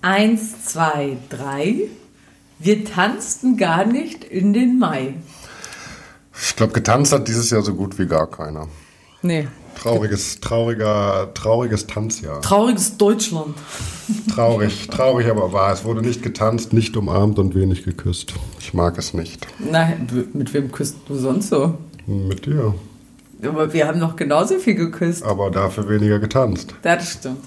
Eins, zwei, drei. Wir tanzten gar nicht in den Mai. Ich glaube, getanzt hat dieses Jahr so gut wie gar keiner. Nee. Trauriges, trauriger, trauriges Tanzjahr. Trauriges Deutschland. Traurig, traurig aber wahr. Es wurde nicht getanzt, nicht umarmt und wenig geküsst. Ich mag es nicht. Na, mit wem küsst du sonst so? Mit dir. Aber wir haben noch genauso viel geküsst. Aber dafür weniger getanzt. Das stimmt.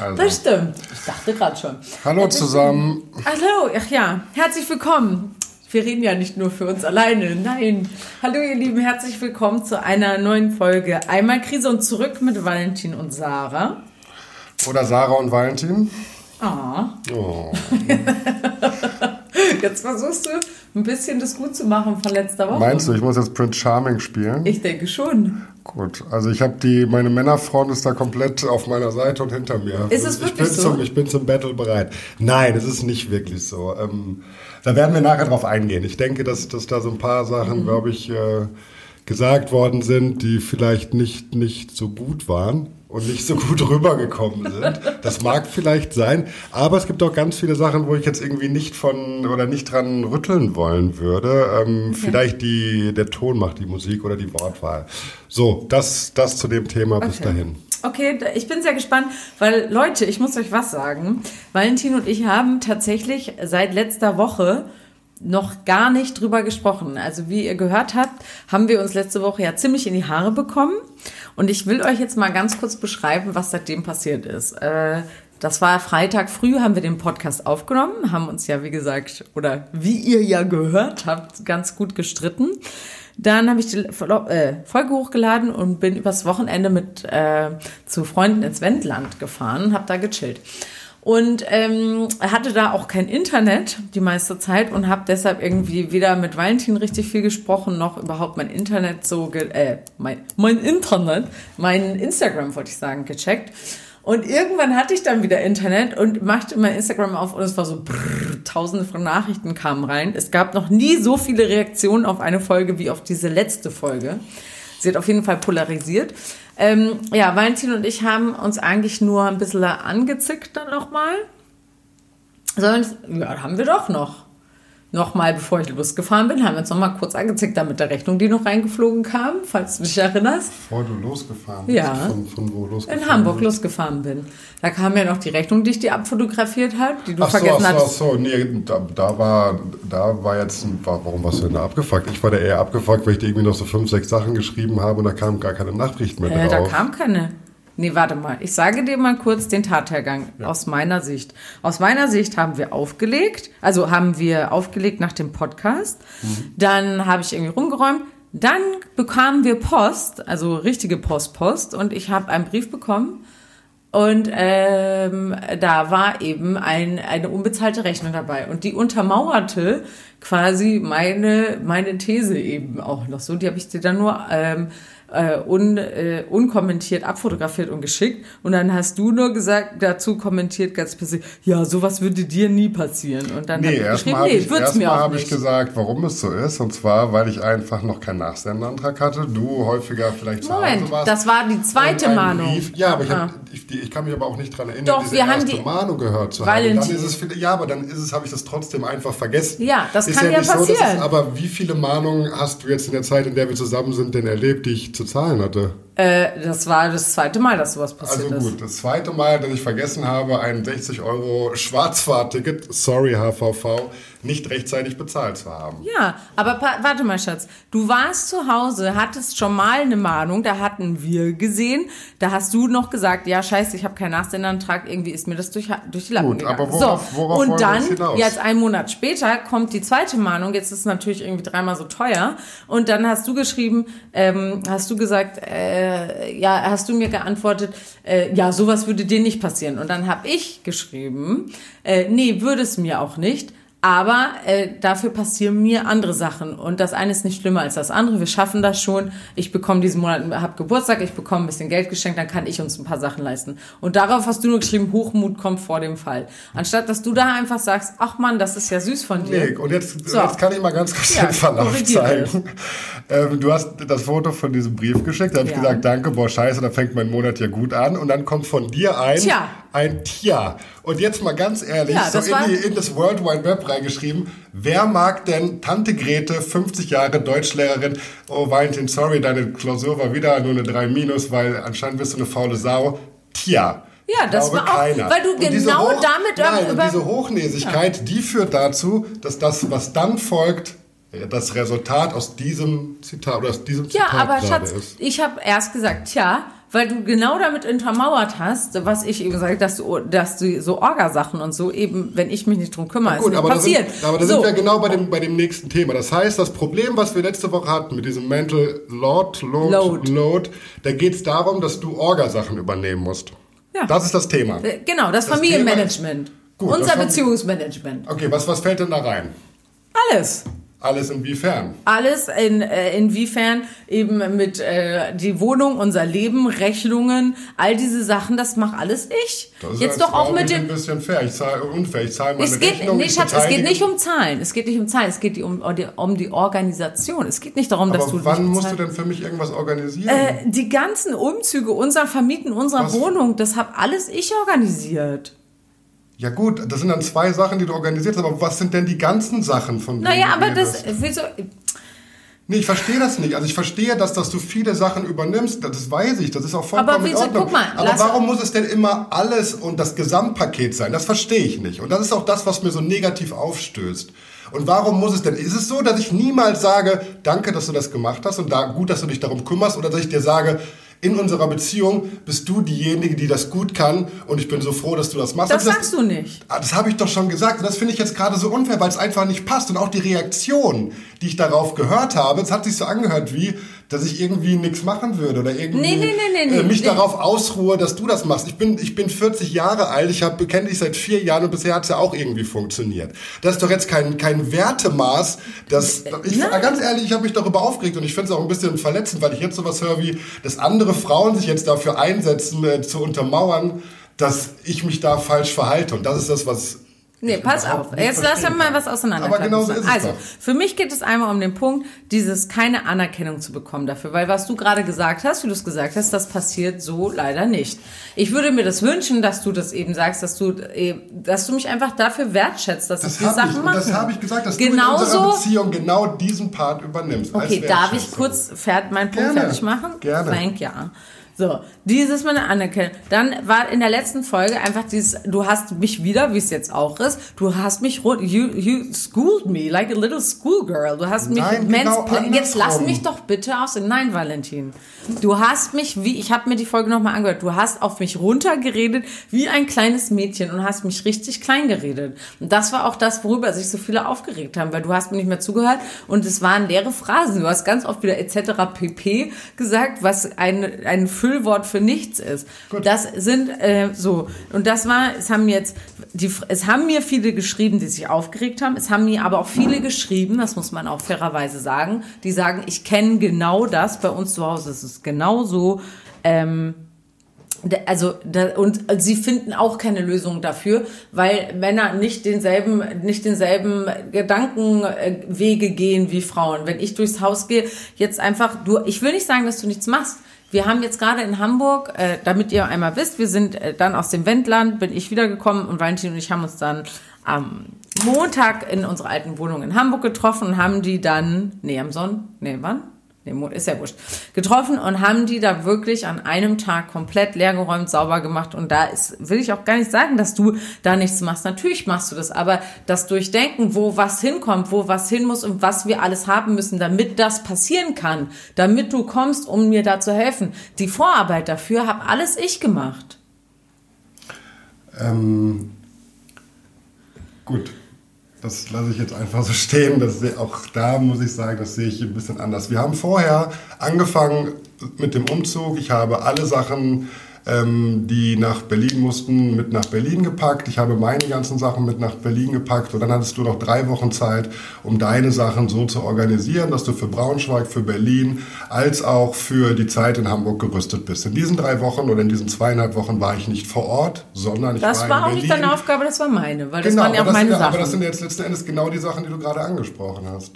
Also. Das stimmt. Ich dachte gerade schon. Hallo Das ist- zusammen. Hallo, ach ja, herzlich willkommen. Wir reden ja nicht nur für uns alleine, nein. Hallo ihr Lieben, herzlich willkommen zu einer neuen Folge Einmal Krise und zurück mit Valentin und Sarah. Oder Sarah und Valentin. Ah, Oh. jetzt versuchst du ein bisschen das gut zu machen von letzter Woche. Meinst du, ich muss jetzt Prince Charming spielen? Ich denke schon. Gut, also ich habe die, meine Männerfront ist da komplett auf meiner Seite und hinter mir. Ist es ich wirklich bin so? Zum, ich bin zum Battle bereit. Nein, es ist nicht wirklich so. Ähm, da werden wir nachher drauf eingehen. Ich denke, dass, dass da so ein paar Mhm. Sachen, glaube ich, äh, gesagt worden sind, die vielleicht nicht, nicht so gut waren und nicht so gut rübergekommen sind. Das mag vielleicht sein, aber es gibt auch ganz viele Sachen, wo ich jetzt irgendwie nicht von oder nicht dran rütteln wollen würde. Ähm, Vielleicht die, der Ton macht die Musik oder die Wortwahl. So, das, das zu dem Thema bis Okay. dahin. Okay, ich bin sehr gespannt, weil Leute, ich muss euch was sagen. Valentin und ich haben tatsächlich seit letzter Woche noch gar nicht drüber gesprochen. Also wie ihr gehört habt, haben wir uns letzte Woche ja ziemlich in die Haare bekommen. Und ich will euch jetzt mal ganz kurz beschreiben, was seitdem passiert ist. Äh, das war Freitag früh, haben wir den Podcast aufgenommen, haben uns ja, wie gesagt, oder wie ihr ja gehört habt, ganz gut gestritten. Dann habe ich die äh, Folge hochgeladen und bin übers Wochenende mit äh, zu Freunden ins Wendland gefahren, habe da gechillt. Und ähm, hatte da auch kein Internet die meiste Zeit und habe deshalb irgendwie weder mit Valentin richtig viel gesprochen, noch überhaupt mein Internet so, ge äh, mein, mein Internet, mein Instagram wollte ich sagen, gecheckt. Und irgendwann hatte ich dann wieder Internet und machte mein Instagram auf und es war so brrr, tausende von Nachrichten kamen rein. Es gab noch nie so viele Reaktionen auf eine Folge wie auf diese letzte Folge. Sie hat auf jeden Fall polarisiert. Ähm, ja, Valentin und ich haben uns eigentlich nur ein bisschen angezickt dann nochmal. Sonst, ja, haben wir doch noch. Nochmal, bevor ich losgefahren bin, haben wir uns nochmal kurz angezickt, da mit der Rechnung, die noch reingeflogen kam, falls du dich erinnerst. Bevor du losgefahren Ja. bist, von, von wo losgefahren In Hamburg bist? losgefahren bin. Da kam ja noch die Rechnung, die ich dir abfotografiert habe, die du Ach so, vergessen ach so, ach hattest. so, nee, da, da war, da war jetzt, war, warum warst du denn da abgefuckt? Ich war da eher abgefuckt, weil ich dir irgendwie noch so fünf, sechs Sachen geschrieben habe und da kam gar keine Nachricht mehr Äh, da drauf. kam keine. Nee, warte mal. Ich sage dir mal kurz den Tathergang aus meiner Sicht. Aus meiner Sicht haben wir aufgelegt, also haben wir aufgelegt nach dem Podcast. Dann habe ich irgendwie rumgeräumt. Dann bekamen wir Post, also richtige Postpost, und ich habe einen Brief bekommen. Und ähm, da war eben ein, eine unbezahlte Rechnung dabei. Und die untermauerte quasi meine, meine These eben auch noch so. Die habe ich dir dann nur ähm, äh, un, äh, unkommentiert abfotografiert und geschickt. Und dann hast du nur gesagt, dazu kommentiert ganz persönlich, ja, sowas würde dir nie passieren. Und dann Nee, ich erstmal geschrieben, habe nee, ich, wird's erst mir mal auch hab ich gesagt, warum es so ist. Und zwar, weil ich einfach noch keinen Nachsendeantrag hatte. Du häufiger vielleicht zu Moment, Hause warst. das war die zweite Mahnung. Brief, ja, aber ich, Ah. hab, ich, die, ich kann mich aber auch nicht dran erinnern, Doch, diese wir haben erste die- Mahnung gehört zu haben. Dann ist es, ja, aber dann ist es, habe ich das trotzdem einfach vergessen. Ja, das ist kann ja So, dass passieren. es, aber wie viele Mahnungen hast du jetzt in der Zeit, in der wir zusammen sind, denn erlebt, die ich zu zahlen hatte? Äh, das war das zweite Mal, dass sowas passiert Also ist. gut, das zweite Mal, dass ich vergessen habe, ein 60 Euro Schwarzfahrticket, sorry HVV, nicht rechtzeitig bezahlt zu haben. Ja, aber warte mal, Schatz. Du warst zu Hause, hattest schon mal eine Mahnung, da hatten wir gesehen. Da hast du noch gesagt, ja, scheiße, ich habe keinen Nachsendeantrag, irgendwie ist mir das durch, durch die Lappen Gut, gegangen. aber worauf- so, worauf und dann, jetzt einen Monat später, kommt die zweite Mahnung. Jetzt ist es natürlich irgendwie dreimal so teuer. Und dann hast du geschrieben, ähm, hast du gesagt, äh, ja, hast du mir geantwortet, äh, ja, sowas würde dir nicht passieren. Und dann habe ich geschrieben, äh, nee, würde es mir auch nicht. Aber äh, dafür passieren mir andere Sachen. Und das eine ist nicht schlimmer als das andere. Wir schaffen das schon. Ich bekomme diesen Monat, habe Geburtstag, ich bekomme ein bisschen Geld geschenkt, dann kann ich uns ein paar Sachen leisten. Und darauf hast du nur geschrieben, Hochmut kommt vor dem Fall. Anstatt dass du da einfach sagst, ach Mann, das ist ja süß von dir. Nee, und jetzt, So. jetzt kann ich mal ganz kurz Ja, den Verlauf zeigen. Ähm, du hast das Foto von diesem Brief geschickt, da habe ich Ja. gesagt, danke, boah, scheiße, da fängt mein Monat ja gut an. Und dann kommt von dir ein, Tja. Ein Tier. Und jetzt mal ganz ehrlich, Ja, so in, die, in das World Wide Web reingeschrieben, wer mag denn Tante Grete, 50 Jahre Deutschlehrerin, oh Valentin, sorry, deine Klausur war wieder nur eine 3 minus, weil anscheinend bist du eine faule Sau. Tier. Ja, das glaube, war auch- keiner. weil du genau damit nein, über- und diese Hochnäsigkeit, die führt dazu, dass das, was dann folgt, das Resultat aus diesem Zitat oder aus diesem Ja, Zitat aber Schatz, ist. ich habe erst gesagt, tja, weil du genau damit untermauert hast, was ich eben sage, dass du, dass du so Orgasachen und so eben, wenn ich mich nicht drum kümmere, ist Gut, nicht aber da, passiert. sind, aber da so. sind wir genau bei dem, bei dem nächsten Thema. Das heißt, das Problem, was wir letzte Woche hatten mit diesem Mental Load, Load, Load. Load, da geht es darum, dass du Orgasachen übernehmen musst. Ja. Das ist das Thema. Äh, Genau, das, Das Familienmanagement. Gut, Unser das Beziehungsmanagement. Okay, was, was fällt denn da rein? Alles. Alles inwiefern? Alles in, äh, inwiefern eben mit äh, die Wohnung, unser Leben, Rechnungen, all diese Sachen, das mache alles ich. Das ist Jetzt doch auch mit dem ein bisschen fair. Ich zahle unfair. Ich zahle meine Es geht, Rechnung. nee, Schatz, es geht nicht um Zahlen. Es geht nicht um Zahlen. Es geht um, um, die, Organisation. Es geht nicht darum, dass Aber du. wann musst du denn für mich irgendwas organisieren? Äh, die ganzen Umzüge, unser Vermieten unserer Was? Wohnung, das habe alles ich organisiert. Ja gut, das sind dann zwei Sachen, die du organisierst. Aber was sind denn die ganzen Sachen von denen Naja, aber das, wieso, Nee, ich verstehe das nicht. Also ich verstehe, dass, dass du viele Sachen übernimmst, das weiß ich, das ist auch vollkommen Aber wieso- in Ordnung. guck mal, Aber warum muss es denn immer alles und das Gesamtpaket sein? Das verstehe ich nicht. Und das ist auch das, was mir so negativ aufstößt. Und warum muss es denn? Ist es so, dass ich niemals sage, danke, dass du das gemacht hast und da, gut, dass du dich darum kümmerst, oder dass ich dir sage, in unserer Beziehung bist du diejenige, die das gut kann und ich bin so froh, dass du das machst. das Und sagst du nicht. Ah, Das habe ich doch schon gesagt. Und das finde ich jetzt gerade so unfair, weil es einfach nicht passt. Und auch die Reaktion, die ich darauf gehört habe, es hat sich so angehört wie, dass ich irgendwie nichts machen würde oder irgendwie Nee, nee, nee, äh, mich darauf ausruhe, dass du das machst. Ich bin, ich bin 40 Jahre alt, ich hab, kenne dich seit vier Jahren und bisher hat es ja auch irgendwie funktioniert. Das ist doch jetzt kein, kein Wertemaß. Das, ich, Nein. ganz ehrlich, ich habe mich darüber aufgeregt und ich finde es auch ein bisschen verletzend, weil ich jetzt sowas höre wie, dass andere Frauen sich jetzt dafür einsetzen, äh, zu untermauern, dass ich mich da falsch verhalte. Und das ist das, was Nee, ich pass auf. Jetzt lass uns mal was auseinander. Aber genau so ist es Also, doch. für mich geht es einmal um den Punkt, dieses keine Anerkennung zu bekommen dafür. Weil was du gerade gesagt hast, wie du es gesagt hast, das passiert so leider nicht. Ich würde mir das wünschen, dass du das eben sagst, dass du, äh, dass du mich einfach dafür wertschätzt, dass Das ich die Sachen ich, mache. das habe ich gesagt, dass du in unserer Beziehung genau diesen Part übernimmst. Okay, darf ich kurz fährt, meinen Punkt Gerne. fertig machen? Gerne. Thank ja. So, dieses mal eine Anerkennung. Dann war in der letzten Folge einfach dieses, du hast mich wieder, wie es jetzt auch ist, du hast mich, rund- you, you schooled me like a little schoolgirl. Du hast mich, Nein, genau jetzt lass mich doch bitte aus. Nein, Valentin. Du hast mich, wie, ich habe mir die Folge nochmal angehört, du hast auf mich runtergeredet wie ein kleines Mädchen und hast mich richtig klein geredet. Und das war auch das, worüber sich so viele aufgeregt haben, weil du hast mir nicht mehr zugehört und es waren leere Phrasen. Du hast ganz oft wieder etc. pp gesagt, was ein, ein Füllwort für nichts ist. Das sind äh, so. Und das war, es haben jetzt, die, es haben mir viele geschrieben, die sich aufgeregt haben. Es haben mir aber auch viele geschrieben, das muss man auch fairerweise sagen, die sagen, ich kenne genau das. Bei uns zu Hause ist es genau so. Ähm, also da, und sie finden auch keine Lösung dafür, weil Männer nicht denselben nicht denselben Gedankenwege gehen wie Frauen. Wenn ich durchs Haus gehe, jetzt einfach du ich will nicht sagen, dass du nichts machst. Wir haben jetzt gerade in Hamburg, äh, damit ihr einmal wisst, wir sind äh, dann aus dem Wendland, bin ich wiedergekommen und Valentin und ich haben uns dann am Montag in unserer alten Wohnung in Hamburg getroffen und haben die dann, nee, am Sonntag, nee, wann? Nee, Mo- ist ja wurscht. Getroffen und haben die da wirklich an einem Tag komplett leergeräumt, sauber gemacht. Und da ist, will ich auch gar nicht sagen, dass du da nichts machst. Natürlich machst du das, aber das Durchdenken, wo was hinkommt, wo was hin muss und was wir alles haben müssen, damit das passieren kann, damit du kommst, um mir da zu helfen. Die Vorarbeit dafür habe alles ich gemacht. Ähm, gut, das lasse ich jetzt einfach so stehen. Das, auch da muss ich sagen, das sehe ich ein bisschen anders. Wir haben vorher angefangen mit dem Umzug. Ich habe alle Sachen, ähm, die nach Berlin mussten, mit nach Berlin gepackt. Ich habe meine ganzen Sachen mit nach Berlin gepackt. Und dann hattest du noch drei Wochen Zeit, um deine Sachen so zu organisieren, dass du für Braunschweig, für Berlin, als auch für die Zeit in Hamburg gerüstet bist. In diesen drei Wochen oder in diesen zweieinhalb Wochen war ich nicht vor Ort, sondern ich Das war, war in auch Berlin. nicht deine Aufgabe, das war meine, weil das Genau, waren ja auch meine sind, ja- Sachen. aber das sind jetzt letzten Endes genau die Sachen, die du gerade angesprochen hast.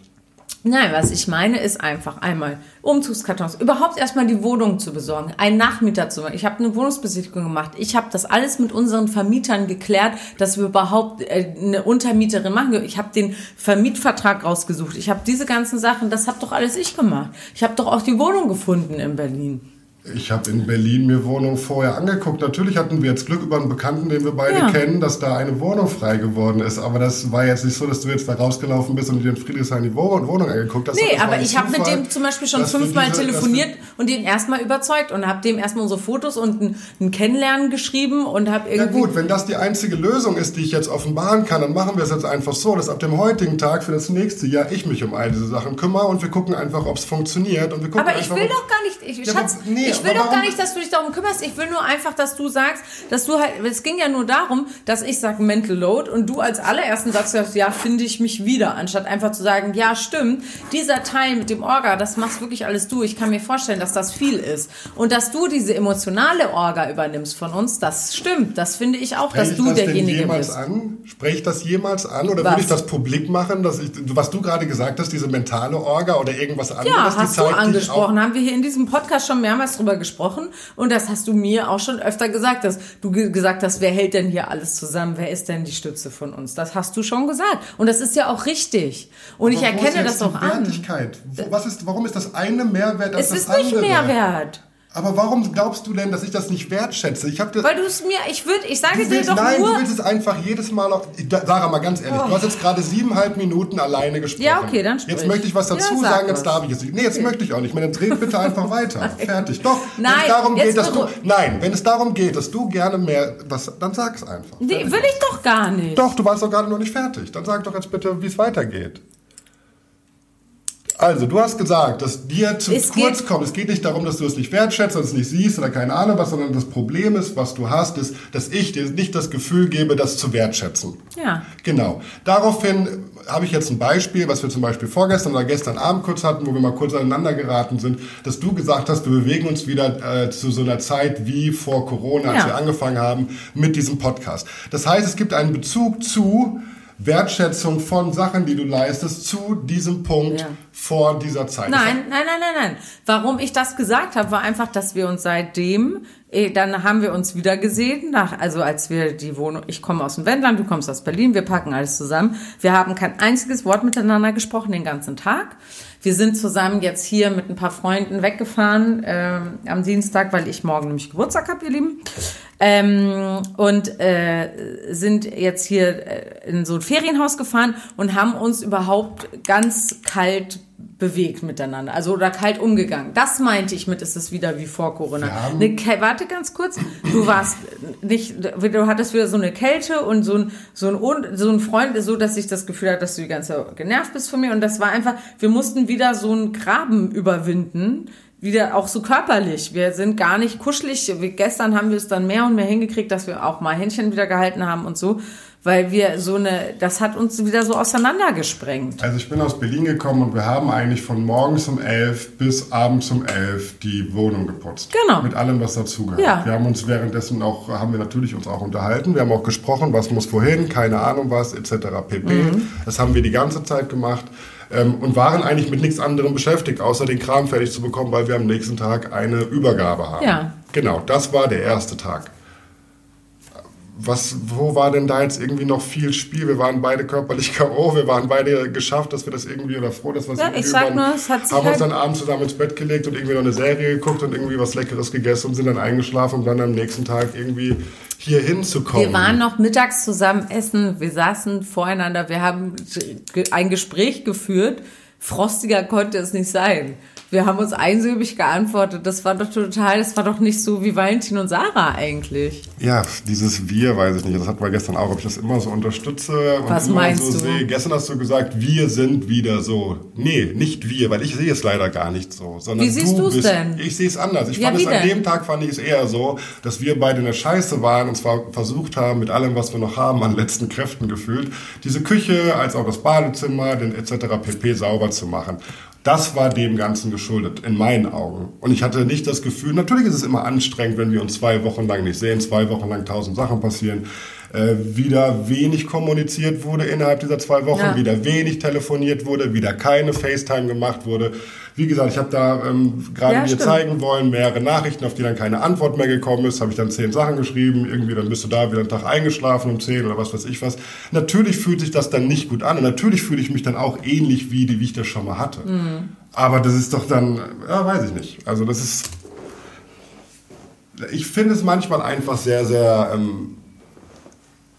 Nein, was ich meine, ist einfach einmal Umzugskartons, überhaupt erstmal die Wohnung zu besorgen, einen Nachmieter zu machen. Ich habe eine Wohnungsbesichtigung gemacht. Ich habe das alles mit unseren Vermietern geklärt, dass wir überhaupt äh, eine Untermieterin machen. Ich habe den Vermietvertrag rausgesucht. Ich habe diese ganzen Sachen, das habe doch alles ich gemacht. Ich habe doch auch die Wohnung gefunden in Berlin. Ich habe in Berlin mir Wohnungen vorher angeguckt. Natürlich hatten wir jetzt Glück über einen Bekannten, den wir beide ja. kennen, dass da eine Wohnung frei geworden ist. Aber das war jetzt nicht so, dass du jetzt da rausgelaufen bist und dir in Friedrichshain die Wohnung angeguckt hast. Nee, aber ich habe mit dem zum Beispiel schon fünfmal diese, telefoniert und den erstmal überzeugt und habe dem erstmal unsere Fotos und ein, ein Kennenlernen geschrieben und habe irgendwie... Ja gut, wenn das die einzige Lösung ist, die ich jetzt offenbaren kann, dann machen wir es jetzt einfach so, dass ab dem heutigen Tag für das nächste Jahr ich mich um all diese Sachen kümmere und wir gucken einfach, ob es funktioniert. Und wir gucken aber ich will doch gar nicht... Ich, ja, Schatz, nee, ich will doch gar nicht, dass du dich darum kümmerst. Ich will nur einfach, dass du sagst, dass du halt, es ging ja nur darum, dass ich sage Mental Load und du als allerersten sagst, ja, finde ich mich wieder, anstatt einfach zu sagen, ja, stimmt, dieser Teil mit dem Orga, das machst wirklich alles du. Ich kann mir vorstellen, dass das viel ist. Und dass du diese emotionale Orga übernimmst von uns, das stimmt. Das finde ich auch, Sprech dass du das derjenige jemals bist. An? Spreche ich das jemals an? Oder was? würde ich das publik machen, dass ich, was du gerade gesagt hast, diese mentale Orga oder irgendwas anderes? Ja, hast du angesprochen. Haben wir hier in diesem Podcast schon mehrmals drüber gesprochen. Und das hast du mir auch schon öfter gesagt, dass du gesagt hast, wer hält denn hier alles zusammen? Wer ist denn die Stütze von uns? Das hast du schon gesagt. Und das ist ja auch richtig. Und Aber ich erkenne das auch an. Was ist, warum ist das eine Mehrwert als es das andere? Es ist nicht Mehrwert. Aber warum glaubst du denn, dass ich das nicht wertschätze? Ich habe Weil du es mir, ich würde, ich sage dir doch nein, nur... Nein, du willst es einfach jedes Mal... Auch, Sarah, mal ganz ehrlich, oh. du hast jetzt gerade siebeneinhalb Minuten alleine gesprochen. Ja, okay, dann sprich. Jetzt möchte ich was dazu ja, sagen, jetzt darf ich es nicht. Nee, jetzt okay. möchte ich auch nicht mehr. Dann dreh bitte einfach weiter. Fertig. Doch, nein, wenn es darum geht, dass du... Nein, wenn es darum geht, dass du gerne mehr... Was, dann sag es einfach. Nee, will ich doch gar nicht. Doch, du warst doch gerade noch nicht fertig. Dann sag doch jetzt bitte, wie es weitergeht. Also, du hast gesagt, dass dir zu es kurz kommt. Es geht nicht darum, dass du es nicht wertschätzt und es nicht siehst oder keine Ahnung was, sondern das Problem ist, was du hast, ist, dass ich dir nicht das Gefühl gebe, das zu wertschätzen. Ja. Genau. Daraufhin habe ich jetzt ein Beispiel, was wir zum Beispiel vorgestern oder gestern Abend kurz hatten, wo wir mal kurz aneinander geraten sind, dass du gesagt hast, wir bewegen uns wieder äh, zu so einer Zeit wie vor Corona, als ja. wir angefangen haben mit diesem Podcast. Das heißt, es gibt einen Bezug zu Wertschätzung von Sachen, die du leistest, zu diesem Punkt ja. vor dieser Zeit. Nein, nein, nein, nein, nein. Warum ich das gesagt habe, war einfach, dass wir uns seitdem, eh, dann haben wir uns wieder gesehen, nach, also als wir die Wohnung, ich komme aus dem Wendland, du kommst aus Berlin, wir packen alles zusammen. Wir haben kein einziges Wort miteinander gesprochen den ganzen Tag. Wir sind zusammen jetzt hier mit ein paar Freunden weggefahren äh, am Dienstag, weil ich morgen nämlich Geburtstag habe, ihr Lieben. Ähm, und äh, sind jetzt hier äh, in so ein Ferienhaus gefahren und haben uns überhaupt ganz kalt bewegt miteinander, also oder kalt umgegangen. Das meinte ich mit, ist es wieder wie vor Corona. Eine, warte ganz kurz, du warst nicht, du hattest wieder so eine Kälte und so ein, so ein, so ein Freund, so dass ich das Gefühl hatte, dass du die ganze Zeit genervt bist von mir und das war einfach, wir mussten wieder so einen Graben überwinden, wieder auch so körperlich. Wir sind gar nicht kuschelig. Wir, gestern haben wir es dann mehr und mehr hingekriegt, dass wir auch mal Händchen wieder gehalten haben und so, weil wir so eine, das hat uns wieder so auseinandergesprengt. Also ich bin aus Berlin gekommen und wir haben eigentlich von morgens um elf bis abends um elf die Wohnung geputzt. Genau. Mit allem, was dazugehört. Ja. Wir haben uns währenddessen auch, haben wir natürlich uns auch unterhalten. Wir haben auch gesprochen, was muss wohin, keine Ahnung was, etc. pp. Mhm. Das haben wir die ganze Zeit gemacht ähm, und waren eigentlich mit nichts anderem beschäftigt, außer den Kram fertig zu bekommen, weil wir am nächsten Tag eine Übergabe haben. Ja. Genau, das war der erste Tag. Was, wo war denn da jetzt irgendwie noch viel Spiel? Wir waren beide körperlich K.O., wir waren beide geschafft, dass wir das irgendwie oder froh, dass wir es ja, ich sag nur, es hat sich haben halt uns dann abends zusammen ins Bett gelegt und irgendwie noch eine Serie geguckt und irgendwie was Leckeres gegessen und sind dann eingeschlafen, um dann am nächsten Tag irgendwie hier hinzukommen. Wir waren noch mittags zusammen essen, wir saßen voreinander, wir haben ein Gespräch geführt. Frostiger konnte es nicht sein. Wir haben uns einsilbig geantwortet. Das war doch total, das war doch nicht so wie Valentin und Sarah eigentlich. Ja, dieses Wir weiß ich nicht. Das hatten wir gestern auch, ob ich das immer so unterstütze und Was immer meinst so du? sehe. Gestern hast du gesagt, wir sind wieder so. Nee, nicht wir, weil ich sehe es leider gar nicht so. Sondern wie siehst du es denn? Ich sehe es anders. Ich ja, fand es an dem Tag fand ich es eher so, dass wir beide in der Scheiße waren und zwar versucht haben, mit allem, was wir noch haben, an letzten Kräften gefühlt, diese Küche als auch das Badezimmer, den etc. pp. sauber zu machen. Das war dem Ganzen geschuldet, in meinen Augen. Und ich hatte nicht das Gefühl, natürlich ist es immer anstrengend, wenn wir uns zwei Wochen lang nicht sehen, zwei Wochen lang tausend Sachen passieren. Äh, wieder wenig kommuniziert wurde innerhalb dieser zwei Wochen, Ja. wieder wenig telefoniert wurde, wieder keine FaceTime gemacht wurde. Wie gesagt, ich habe da ähm, gerade Ja, stimmt. zeigen wollen, mehrere Nachrichten, auf die dann keine Antwort mehr gekommen ist, habe ich dann zehn Sachen geschrieben, irgendwie dann bist du da wieder einen Tag eingeschlafen um zehn oder was weiß ich was. Natürlich fühlt sich das dann nicht gut an und natürlich fühle ich mich dann auch ähnlich wie, die, wie ich das schon mal hatte. Mhm. Aber das ist doch dann, ja, weiß ich nicht. Also das ist, ich finde es manchmal einfach sehr, sehr, ähm,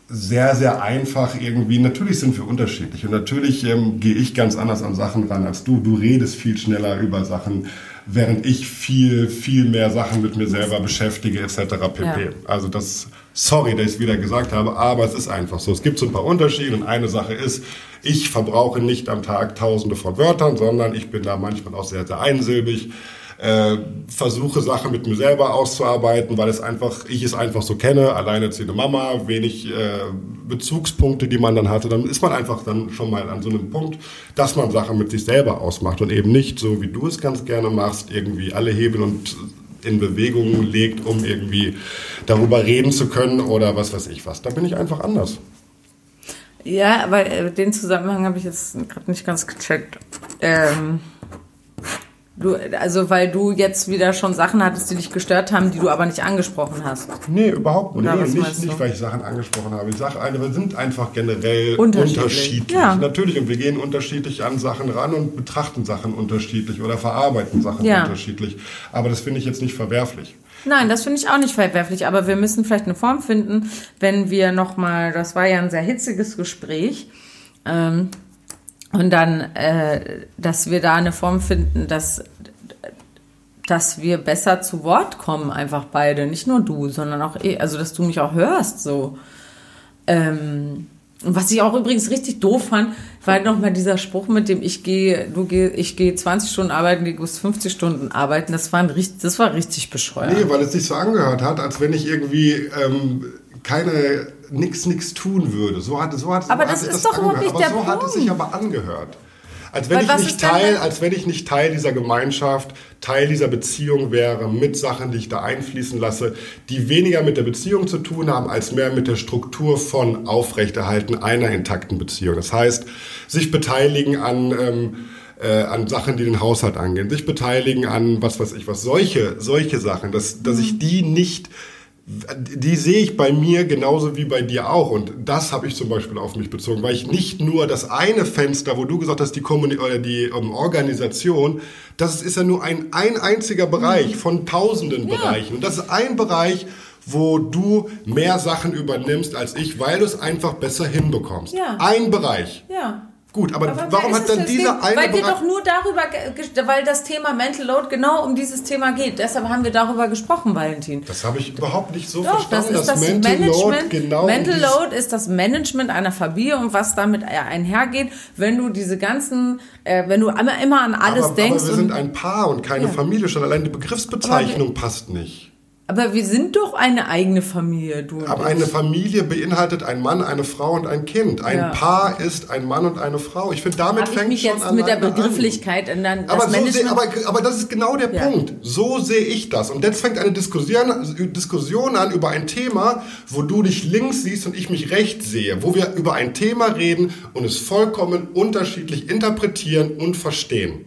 sehr, sehr einfach irgendwie. Natürlich sind wir unterschiedlich und natürlich ähm, gehe ich ganz anders an Sachen ran als du. Du redest viel schneller über Sachen, während ich viel, viel mehr Sachen mit mir selber beschäftige etc. pp. Ja. Also das, sorry, dass ich es wieder gesagt habe, aber es ist einfach so. Es gibt so ein paar Unterschiede und eine Sache ist, ich verbrauche nicht am Tag tausende von Wörtern, sondern ich bin da manchmal auch sehr, sehr einsilbig. Äh, versuche Sachen mit mir selber auszuarbeiten, weil es einfach, ich es einfach so kenne, alleinerziehende Mama, wenig äh, Bezugspunkte, die man dann hatte, dann ist man einfach dann schon mal an so einem Punkt, dass man Sachen mit sich selber ausmacht und eben nicht so, wie du es ganz gerne machst, irgendwie alle Hebel und in Bewegung legt, um irgendwie darüber reden zu können oder was weiß ich was. Da bin ich einfach anders. Ja, aber äh, den Zusammenhang habe ich jetzt gerade nicht ganz gecheckt. Ähm, du, also weil du jetzt wieder schon Sachen hattest, die dich gestört haben, die du aber nicht angesprochen hast. Nee, überhaupt Oder nee, nicht, nicht, weil ich Sachen angesprochen habe. Ich sage, wir sind einfach generell Unterschiedlich. unterschiedlich. Ja. Natürlich, und wir gehen unterschiedlich an Sachen ran und betrachten Sachen unterschiedlich oder verarbeiten Sachen Ja. unterschiedlich. Aber das finde ich jetzt nicht verwerflich. Nein, das finde ich auch nicht verwerflich, aber wir müssen vielleicht eine Form finden, wenn wir nochmal, das war ja ein sehr hitziges Gespräch, ähm, und dann, äh, dass wir da eine Form finden, dass, dass wir besser zu Wort kommen, einfach beide, nicht nur du, sondern auch ich, also dass du mich auch hörst, so. Ähm, was ich auch übrigens richtig doof fand, war nochmal dieser Spruch mit dem ich gehe, du geh, ich gehe 20 Stunden arbeiten, du gehst 50 Stunden arbeiten. Das war, ein, richtig- das war richtig bescheuert. Nee, weil es sich so angehört hat, als wenn ich irgendwie ähm, keine nix nix tun würde. So hat, so hat, Aber hat das ist doch überhaupt angehört. nicht aber der so hat es Punkt. sich aber angehört. Als wenn Weil ich nicht Teil, als wenn ich nicht Teil dieser Gemeinschaft, Teil dieser Beziehung wäre, mit Sachen, die ich da einfließen lasse, die weniger mit der Beziehung zu tun haben, als mehr mit der Struktur von Aufrechterhalten einer intakten Beziehung. Das heißt, sich beteiligen an ähm, äh, an Sachen, die den Haushalt angehen, sich beteiligen an was weiß ich was, solche, solche Sachen, dass, dass ich die nicht, die sehe ich bei mir genauso wie bei dir auch und das habe ich zum Beispiel auf mich bezogen, weil ich nicht nur das eine Fenster, wo du gesagt hast, die, Kommuni oder die ähm, Organisation, das ist ja nur ein, ein einziger Bereich von tausenden Bereichen und das ist ein Bereich, wo du mehr Sachen übernimmst als ich, weil du es einfach besser hinbekommst. Ja. Ein Bereich. Ja. Gut, aber, Aber warum hat dann das dieser eine Weil wir doch nur darüber, weil das Thema Mental Load genau um dieses Thema geht. Deshalb haben wir darüber gesprochen, Valentin. Das habe ich überhaupt nicht so Doch, das verstanden, ist das Mental Management. Load genau Mental Load ist das Management einer Familie und was damit einhergeht, wenn du diese ganzen, äh, wenn du immer, immer an alles aber, denkst. aber wir sind ein Paar und keine Familie. Schon allein die Begriffsbezeichnung passt nicht. Aber wir sind doch eine eigene Familie, du und Aber ich. eine Familie beinhaltet ein Mann, eine Frau und ein Kind. Ein Ja. Paar ist ein Mann und eine Frau. Ich finde, damit ich fängt mich schon jetzt mit der Begrifflichkeit in dann Aber, das so seh, aber, aber das ist genau der Ja. Punkt. So sehe ich das. Und jetzt fängt eine Diskussion, Diskussion an über ein Thema, wo du dich links siehst und ich mich rechts sehe, wo wir über ein Thema reden und es vollkommen unterschiedlich interpretieren und verstehen.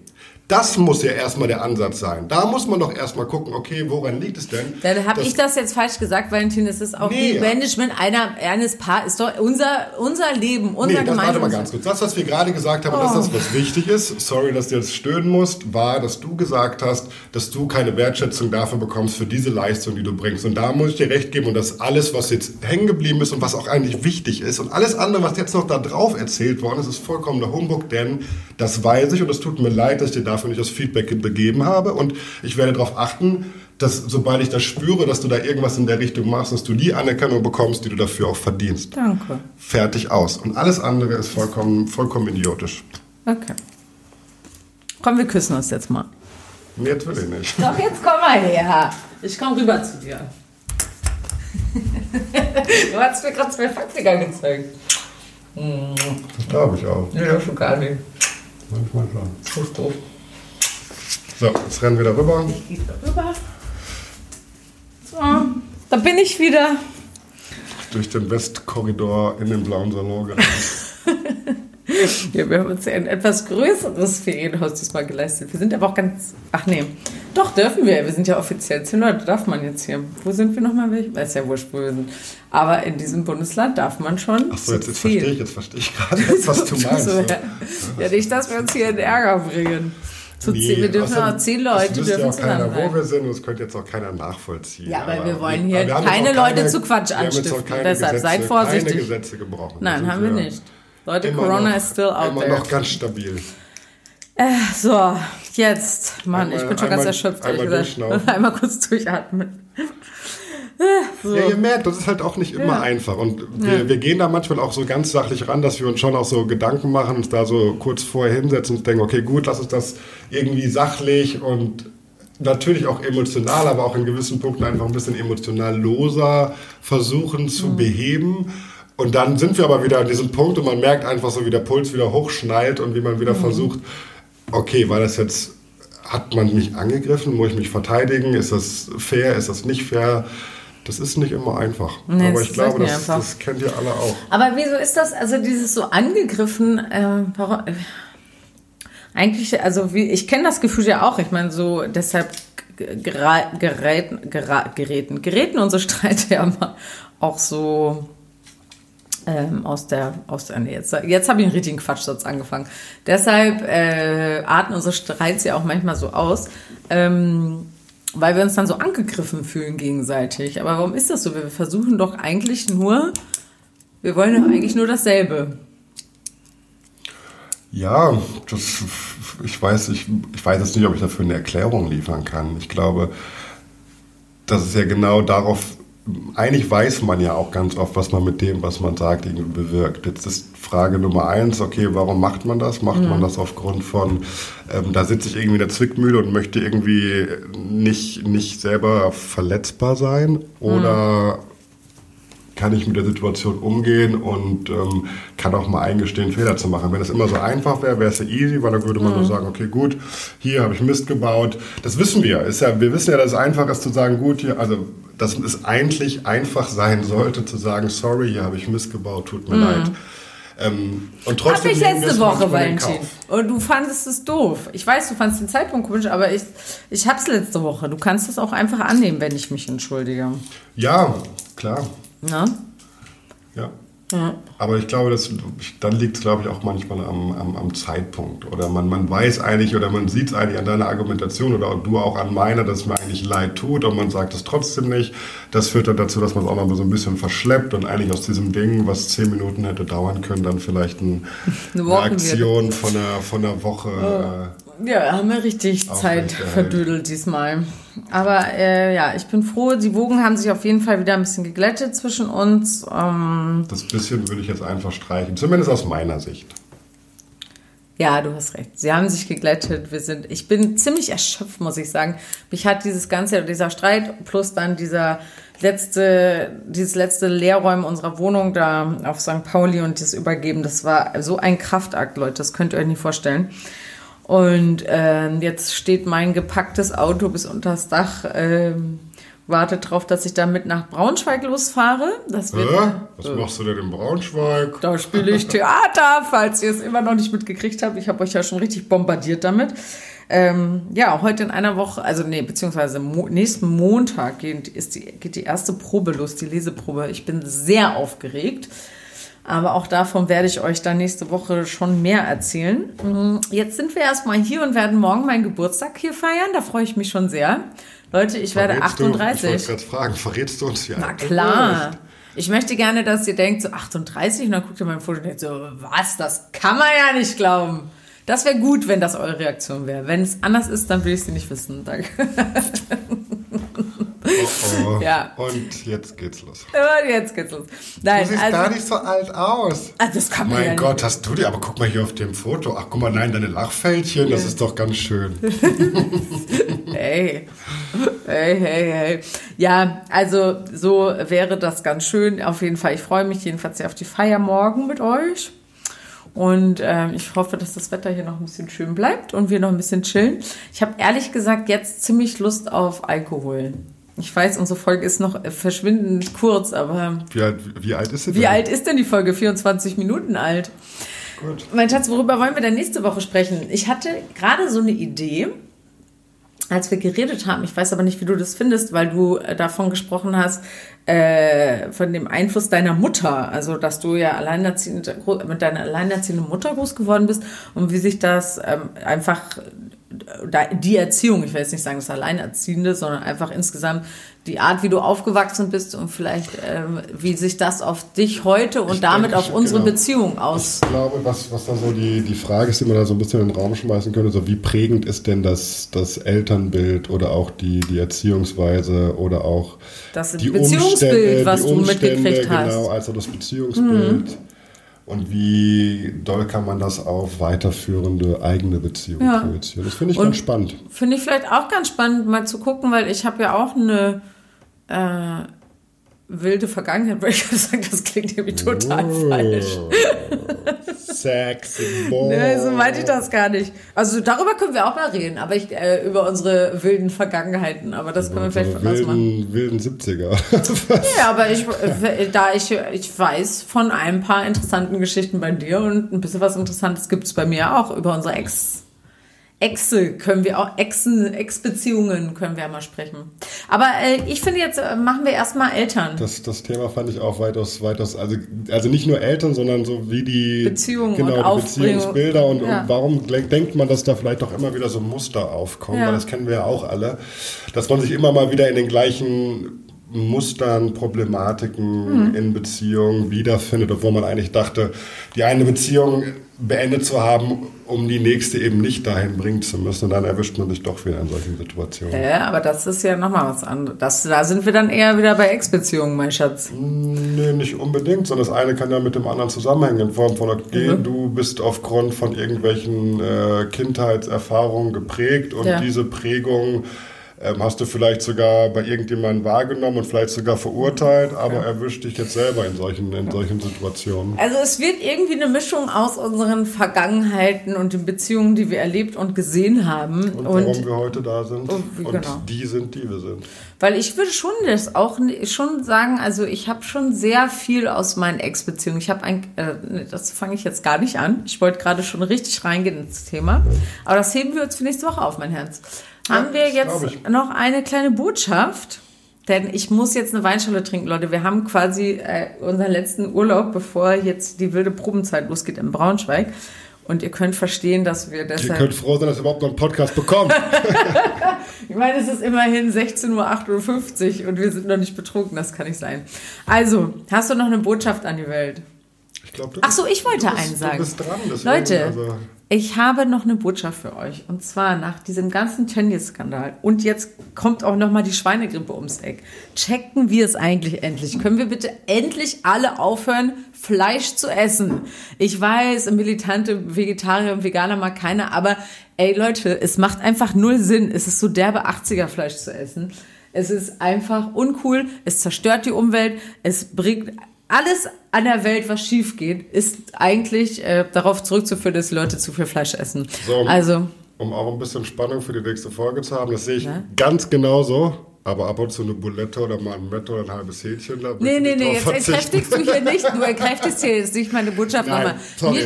Das muss ja erstmal der Ansatz sein. Da muss man doch erstmal gucken, okay, woran liegt es denn? Dann habe ich das jetzt falsch gesagt, Valentin. Es ist auch Nee. Management einer, eines Paar, ist doch unser, unser Leben, unser Nee, das warte mal ganz kurz. Das, was wir gerade gesagt haben, das ist das, was wichtig ist, sorry, dass du jetzt stöhnen musst, war, dass du gesagt hast, dass du keine Wertschätzung dafür bekommst, für diese Leistung, die du bringst. Und da muss ich dir recht geben und dass alles, was jetzt hängen geblieben ist und was auch eigentlich wichtig ist und alles andere, was jetzt noch da drauf erzählt worden ist, ist vollkommener Humbug, denn das weiß ich und es tut mir leid, dass ich dir dafür nicht das Feedback begeben habe und ich werde darauf achten, dass sobald ich das spüre, dass du da irgendwas in der Richtung machst, dass du die Anerkennung bekommst, die du dafür auch verdienst Danke. fertig aus. Und alles andere ist vollkommen, vollkommen idiotisch. Okay. Komm, wir küssen uns jetzt mal. Nee, Jetzt will ich nicht. Doch, jetzt komm mal her. Ich komm rüber zu dir. du hast mir gerade zwei Faxfinger gezeigt. Das glaube ich auch. Ja, schon gar nicht. Manchmal schon. Doof, doof. So, jetzt rennen wir da rüber. Ich gehe da rüber. So, da bin ich wieder. durch den Westkorridor in den blauen Salon gereist. Ja, wir haben uns ja ein etwas größeres Ferienhaus diesmal geleistet. Wir sind aber auch ganz. Ach nee. Doch, dürfen wir. Wir sind ja offiziell zehn Leute, darf man jetzt hier. Wo sind wir nochmal? Weiß ja wurscht, wo wir sind. Aber in diesem Bundesland darf man schon. Ach so, jetzt, jetzt verstehe ich, jetzt verstehe ich gerade, was du meinst. So, ja. ja, nicht, dass wir uns hier in Ärger bringen. So nee, zehn, wir dürfen auch zehn Leute das dürfen ja auch keiner, wo wir sind und es könnte jetzt auch keiner nachvollziehen. Ja, weil wir wollen hier keine Leute keine, zu Quatsch anstiften. Deshalb Gesetze, seid vorsichtig. Keine Gesetze gebrochen. Nein, haben wir nicht. Leute, Corona noch, ist still out immer there. noch ganz stabil. Äh, so, jetzt, Mann, einmal, ich bin schon einmal, ganz erschöpft, einmal. Einmal kurz durchatmen. So. Ja, ihr merkt, das ist halt auch nicht immer ja. einfach. Und wir, ja. wir gehen da manchmal auch so ganz sachlich ran, dass wir uns schon auch so Gedanken machen, uns da so kurz vorher hinsetzen und denken, okay, gut, lass uns das irgendwie sachlich und natürlich auch emotional, aber auch in gewissen Punkten einfach ein bisschen emotional loser versuchen zu mhm. beheben. Und dann sind wir aber wieder an diesem Punkt und man merkt einfach so, wie der Puls wieder hochschnallt und wie man wieder mhm. versucht, okay, war das jetzt, hat man mich angegriffen, muss ich mich verteidigen, ist das fair, ist das nicht fair? Das ist nicht immer einfach. Nee, aber ich glaube, das, das, kennt ihr alle auch. Aber wieso ist das, also dieses so angegriffen, äh, warum, äh, eigentlich, also wie, ich kenne das Gefühl ja auch, ich meine so, deshalb geräten, geräten, geräten unsere Streite ja immer auch so ähm, aus der, aus der, nee, jetzt, jetzt habe ich einen richtigen Quatschsatz angefangen. Deshalb äh, arten unsere Streits ja auch manchmal so aus, ähm, weil wir uns dann so angegriffen fühlen gegenseitig. Aber warum ist das so? Wir versuchen doch eigentlich nur, wir wollen doch eigentlich nur dasselbe. Ja, das, ich weiß, ich, ich weiß jetzt nicht, ob ich dafür eine Erklärung liefern kann. Ich glaube, dass es ja genau darauf eigentlich weiß man ja auch ganz oft, was man mit dem, was man sagt, irgendwie bewirkt. Jetzt ist Frage Nummer eins, okay, warum macht man das? Macht mhm. man das aufgrund von, ähm, da sitze ich irgendwie in der Zwickmühle und möchte irgendwie nicht, nicht selber verletzbar sein? Oder mhm kann ich mit der Situation umgehen und ähm, kann auch mal eingestehen, Fehler zu machen. Wenn es immer so einfach wäre, wäre es ja easy, weil dann würde man mhm. nur sagen, okay, gut, hier habe ich Mist gebaut. Das wissen wir. Ist ja, wir wissen ja, dass es einfach ist zu sagen, gut, hier, also dass es eigentlich einfach sein sollte zu sagen, sorry, hier habe ich Mist gebaut, tut mir mhm. leid. Ähm, und trotzdem Hab ich letzte Woche, Valentin. Und du fandest es doof. Ich weiß, du fandest den Zeitpunkt komisch, aber ich, ich hab's letzte Woche. Du kannst es auch einfach annehmen, wenn ich mich entschuldige. Ja, klar. Na? Ja. ja. Aber ich glaube, dass, dann liegt es, glaube ich, auch manchmal am, am, am, Zeitpunkt. Oder man, man weiß eigentlich oder man sieht es eigentlich an deiner Argumentation oder du auch an meiner, dass es mir eigentlich leid tut und man sagt es trotzdem nicht. Das führt dann dazu, dass man es auch noch so ein bisschen verschleppt und eigentlich aus diesem Ding, was zehn Minuten hätte dauern können, dann vielleicht ein, eine, eine Aktion von einer, von einer Woche. Oh. Äh, ja, haben wir richtig Zeit verdödelt diesmal. Aber äh, ja, ich bin froh, die Wogen haben sich auf jeden Fall wieder ein bisschen geglättet zwischen uns. Ähm, das bisschen würde ich jetzt einfach streichen, zumindest aus meiner Sicht. Ja, du hast recht. Sie haben sich geglättet. Wir sind, ich bin ziemlich erschöpft, muss ich sagen. Mich hat dieses ganze, dieser Streit plus dann dieser letzte, dieses letzte Leerräumen unserer Wohnung da auf St. Pauli und das Übergeben, das war so ein Kraftakt, Leute. Das könnt ihr euch nicht vorstellen. Und äh, jetzt steht mein gepacktes Auto bis unters Dach, äh, wartet darauf, dass ich damit nach Braunschweig losfahre. Das wird, äh, was äh, machst du denn in Braunschweig? Da spiele ich Theater, falls ihr es immer noch nicht mitgekriegt habt. Ich habe euch ja schon richtig bombardiert damit. Ähm, ja, heute in einer Woche, also nee, beziehungsweise mo nächsten Montag geht, ist die, geht die erste Probe los, die Leseprobe. Ich bin sehr aufgeregt. Aber auch davon werde ich euch dann nächste Woche schon mehr erzählen. Mhm. Jetzt sind wir erstmal hier und werden morgen meinen Geburtstag hier feiern. Da freue ich mich schon sehr. Leute, ich verrätst werde 38. Du, ich wollte gerade fragen, verrätst du uns ja? Na klar. Ich möchte gerne, dass ihr denkt, so 38 und dann guckt ihr mein Foto und denkt so, was, das kann man ja nicht glauben. Das wäre gut, wenn das eure Reaktion wäre. Wenn es anders ist, dann will ich sie nicht wissen. Danke. Oh, oh. Ja. Und jetzt geht's los. Und jetzt geht's los. Nein, du siehst also, gar nicht so alt aus. Also das kann man mein ja Gott, nicht. hast du dir, aber guck mal hier auf dem Foto. Ach, guck mal, nein, deine Lachfältchen, das ist doch ganz schön. hey. Hey, hey, hey. Ja, also so wäre das ganz schön. Auf jeden Fall, ich freue mich jedenfalls sehr auf die Feier morgen mit euch. Und äh, ich hoffe, dass das Wetter hier noch ein bisschen schön bleibt und wir noch ein bisschen chillen. Ich habe ehrlich gesagt jetzt ziemlich Lust auf Alkohol. Ich weiß, unsere Folge ist noch verschwindend kurz, aber. Wie alt, wie alt ist sie Wie denn? alt ist denn die Folge? 24 Minuten alt. Gut. Mein Schatz, worüber wollen wir denn nächste Woche sprechen? Ich hatte gerade so eine Idee, als wir geredet haben. Ich weiß aber nicht, wie du das findest, weil du äh, davon gesprochen hast, äh, von dem Einfluss deiner Mutter. Also, dass du ja alleinerziehend, mit deiner alleinerziehenden Mutter groß geworden bist und wie sich das ähm, einfach die Erziehung, ich will jetzt nicht sagen das Alleinerziehende, sondern einfach insgesamt die Art, wie du aufgewachsen bist und vielleicht ähm, wie sich das auf dich heute und ich damit denke, auf unsere genau. Beziehung aus. Ich glaube, was, was da so die, die Frage ist, die man da so ein bisschen in den Raum schmeißen könnte, so wie prägend ist denn das, das Elternbild oder auch die, die Erziehungsweise oder auch das die Beziehungsbild, was die Umstände, du mitgekriegt hast. Genau, also das Beziehungsbild. Mhm und wie doll kann man das auf weiterführende eigene Beziehungen ja. projizieren. Das finde ich und ganz spannend. Finde ich vielleicht auch ganz spannend, mal zu gucken, weil ich habe ja auch eine äh, wilde Vergangenheit, weil ich sagen, das klingt irgendwie total oh, falsch. Sexy boy. Nee, so meinte ich das gar nicht. Also darüber können wir auch mal reden, aber ich äh, über unsere wilden Vergangenheiten, aber das können wir vielleicht von wilden, machen. Wilden 70er. ja, aber ich, äh, da ich, ich weiß von ein paar interessanten Geschichten bei dir und ein bisschen was Interessantes gibt es bei mir auch über unsere Ex- Exe können wir auch, Exen, Ex-Beziehungen können wir ja mal sprechen. Aber äh, ich finde jetzt, äh, machen wir erstmal Eltern. Das, das Thema fand ich auch weitaus, weitaus, also, also nicht nur Eltern, sondern so wie die Beziehungen genau, und die Beziehungsbilder und, ja. und, warum denkt man, dass da vielleicht doch immer wieder so Muster aufkommen, ja. weil das kennen wir ja auch alle, dass man sich immer mal wieder in den gleichen Mustern, Problematiken mhm. in Beziehungen wiederfindet, obwohl man eigentlich dachte, die eine Beziehung beendet zu haben, um die nächste eben nicht dahin bringen zu müssen. Und dann erwischt man sich doch wieder in solchen Situationen. Ja, aber das ist ja nochmal was anderes. Das, da sind wir dann eher wieder bei Ex-Beziehungen, mein Schatz. Nee, nicht unbedingt, sondern das eine kann ja mit dem anderen zusammenhängen. In Form von, okay, mhm. du bist aufgrund von irgendwelchen äh, Kindheitserfahrungen geprägt und ja. diese Prägung ähm, hast du vielleicht sogar bei irgendjemandem wahrgenommen und vielleicht sogar verurteilt, aber ja. erwischt dich jetzt selber in solchen, in solchen Situationen. Also es wird irgendwie eine Mischung aus unseren Vergangenheiten und den Beziehungen, die wir erlebt und gesehen haben. Und warum und, wir heute da sind. Und, und genau. die sind, die wir sind. Weil ich würde schon das auch schon sagen, also ich habe schon sehr viel aus meinen Ex-Beziehungen. Ich habe ein, äh, das fange ich jetzt gar nicht an. Ich wollte gerade schon richtig reingehen ins Thema. Aber das heben wir uns für nächste Woche auf, mein Herz haben wir jetzt noch eine kleine Botschaft. Denn ich muss jetzt eine Weinschale trinken, Leute. Wir haben quasi äh, unseren letzten Urlaub, bevor jetzt die wilde Probenzeit losgeht in Braunschweig. Und ihr könnt verstehen, dass wir deshalb... Ihr könnt froh sein, dass ihr überhaupt noch einen Podcast bekommt. ich meine, es ist immerhin 16.58 Uhr und wir sind noch nicht betrunken. Das kann nicht sein. Also, hast du noch eine Botschaft an die Welt? Ich glaub, Ach so, ich wollte bist, einen sagen. Du bist dran, Leute, also ich habe noch eine Botschaft für euch. Und zwar nach diesem ganzen Tönnies-Skandal. Und jetzt kommt auch noch mal die Schweinegrippe ums Eck. Checken wir es eigentlich endlich? Können wir bitte endlich alle aufhören, Fleisch zu essen? Ich weiß, militante Vegetarier und Veganer mag keiner, aber ey Leute, es macht einfach null Sinn. Es ist so derbe 80er Fleisch zu essen. Es ist einfach uncool. Es zerstört die Umwelt. Es bringt alles an der Welt, was schief geht, ist eigentlich äh, darauf zurückzuführen, dass Leute zu viel Fleisch essen. So, also, um auch ein bisschen Spannung für die nächste Folge zu haben, das sehe ich ja? ganz genauso. Aber ab und zu eine Bulette oder mal ein Mette oder ein halbes Hähnchen. Da nee, nee, nee, jetzt entkräftigst du hier nicht. Du entkräftigst hier jetzt nicht meine Botschaft nochmal.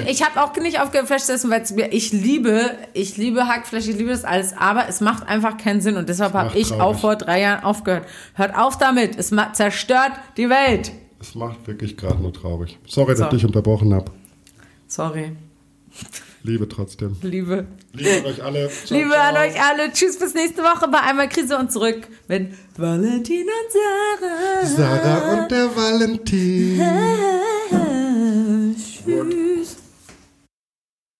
Ich habe auch nicht aufgehört, Fleisch zu essen, weil mir, ich liebe, ich liebe Hackfleisch, ich liebe das alles, aber es macht einfach keinen Sinn und deshalb habe ich traurig. auch vor drei Jahren aufgehört. Hört auf damit, es zerstört die Welt. Es macht wirklich gerade nur traurig. Sorry, so. dass ich dich unterbrochen habe. Sorry. Liebe trotzdem. Liebe. Liebe an euch alle. Ciao, Liebe ciao. an euch alle. Tschüss, bis nächste Woche bei Einmal Krise und zurück mit Valentin und Sarah. Sarah und der Valentin. Tschüss.